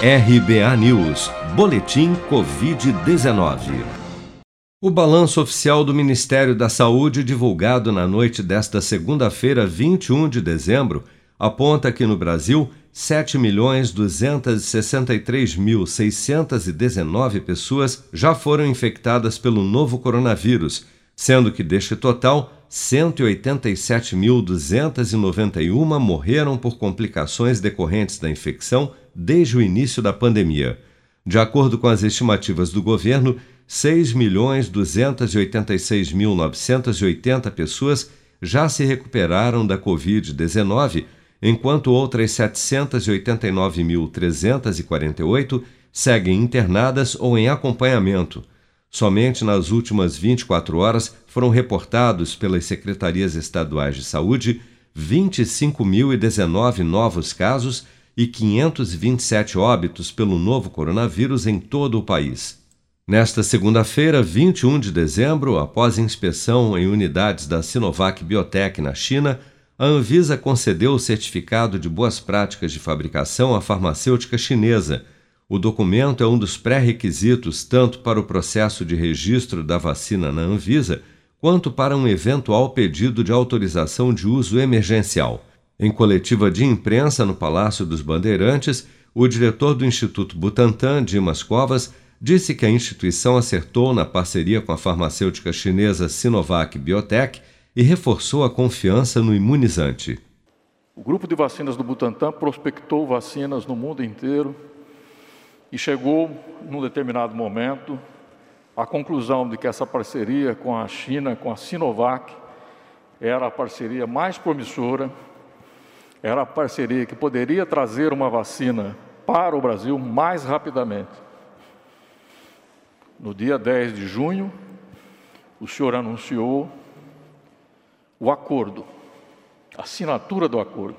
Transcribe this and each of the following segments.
RBA News, Boletim Covid-19. O balanço oficial do Ministério da Saúde, divulgado na noite desta segunda-feira, 21 de dezembro, aponta que no Brasil 7.263.619 pessoas já foram infectadas pelo novo coronavírus, sendo que deste total, 187.291 morreram por complicações decorrentes da infecção desde o início da pandemia. De acordo com as estimativas do governo, 6.286.980 pessoas já se recuperaram da Covid-19, enquanto outras 789.348 seguem internadas ou em acompanhamento. Somente nas últimas 24 horas foram reportados pelas secretarias estaduais de saúde 25.019 novos casos e 527 óbitos pelo novo coronavírus em todo o país. Nesta segunda-feira, 21 de dezembro, após inspeção em unidades da Sinovac Biotech na China, a Anvisa concedeu o certificado de boas práticas de fabricação à farmacêutica chinesa. O documento é um dos pré-requisitos tanto para o processo de registro da vacina na Anvisa quanto para um eventual pedido de autorização de uso emergencial. Em coletiva de imprensa no Palácio dos Bandeirantes, o diretor do Instituto Butantan, Dimas Covas, disse que a instituição acertou na parceria com a farmacêutica chinesa Sinovac Biotech e reforçou a confiança no imunizante. O grupo de vacinas do Butantan prospectou vacinas no mundo inteiro e chegou, num determinado momento, à conclusão de que essa parceria com a China, com a Sinovac, era a parceria mais promissora era a parceria que poderia trazer uma vacina para o Brasil mais rapidamente. No dia 10 de junho, o senhor anunciou o acordo, a assinatura do acordo.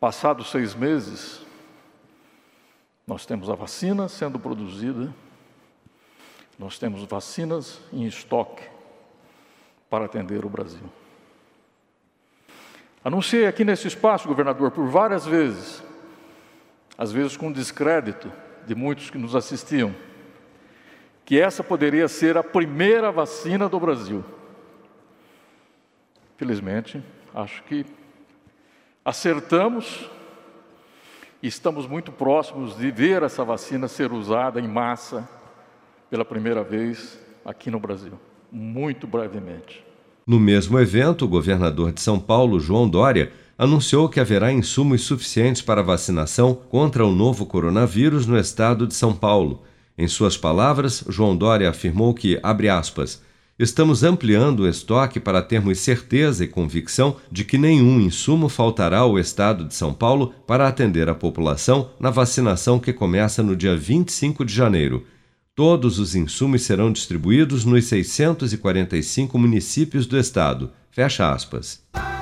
Passados seis meses, nós temos a vacina sendo produzida, nós temos vacinas em estoque para atender o Brasil. Anunciei aqui nesse espaço, governador, por várias vezes, às vezes com descrédito de muitos que nos assistiam, que essa poderia ser a primeira vacina do Brasil. Felizmente, acho que acertamos estamos muito próximos de ver essa vacina ser usada em massa pela primeira vez aqui no Brasil, muito brevemente. No mesmo evento, o governador de São Paulo, João Dória, anunciou que haverá insumos suficientes para vacinação contra o novo coronavírus no estado de São Paulo. Em suas palavras, João Dória afirmou que, abre aspas, estamos ampliando o estoque para termos certeza e convicção de que nenhum insumo faltará ao estado de São Paulo para atender a população na vacinação que começa no dia 25 de janeiro. Todos os insumos serão distribuídos nos 645 municípios do estado. Fecha aspas.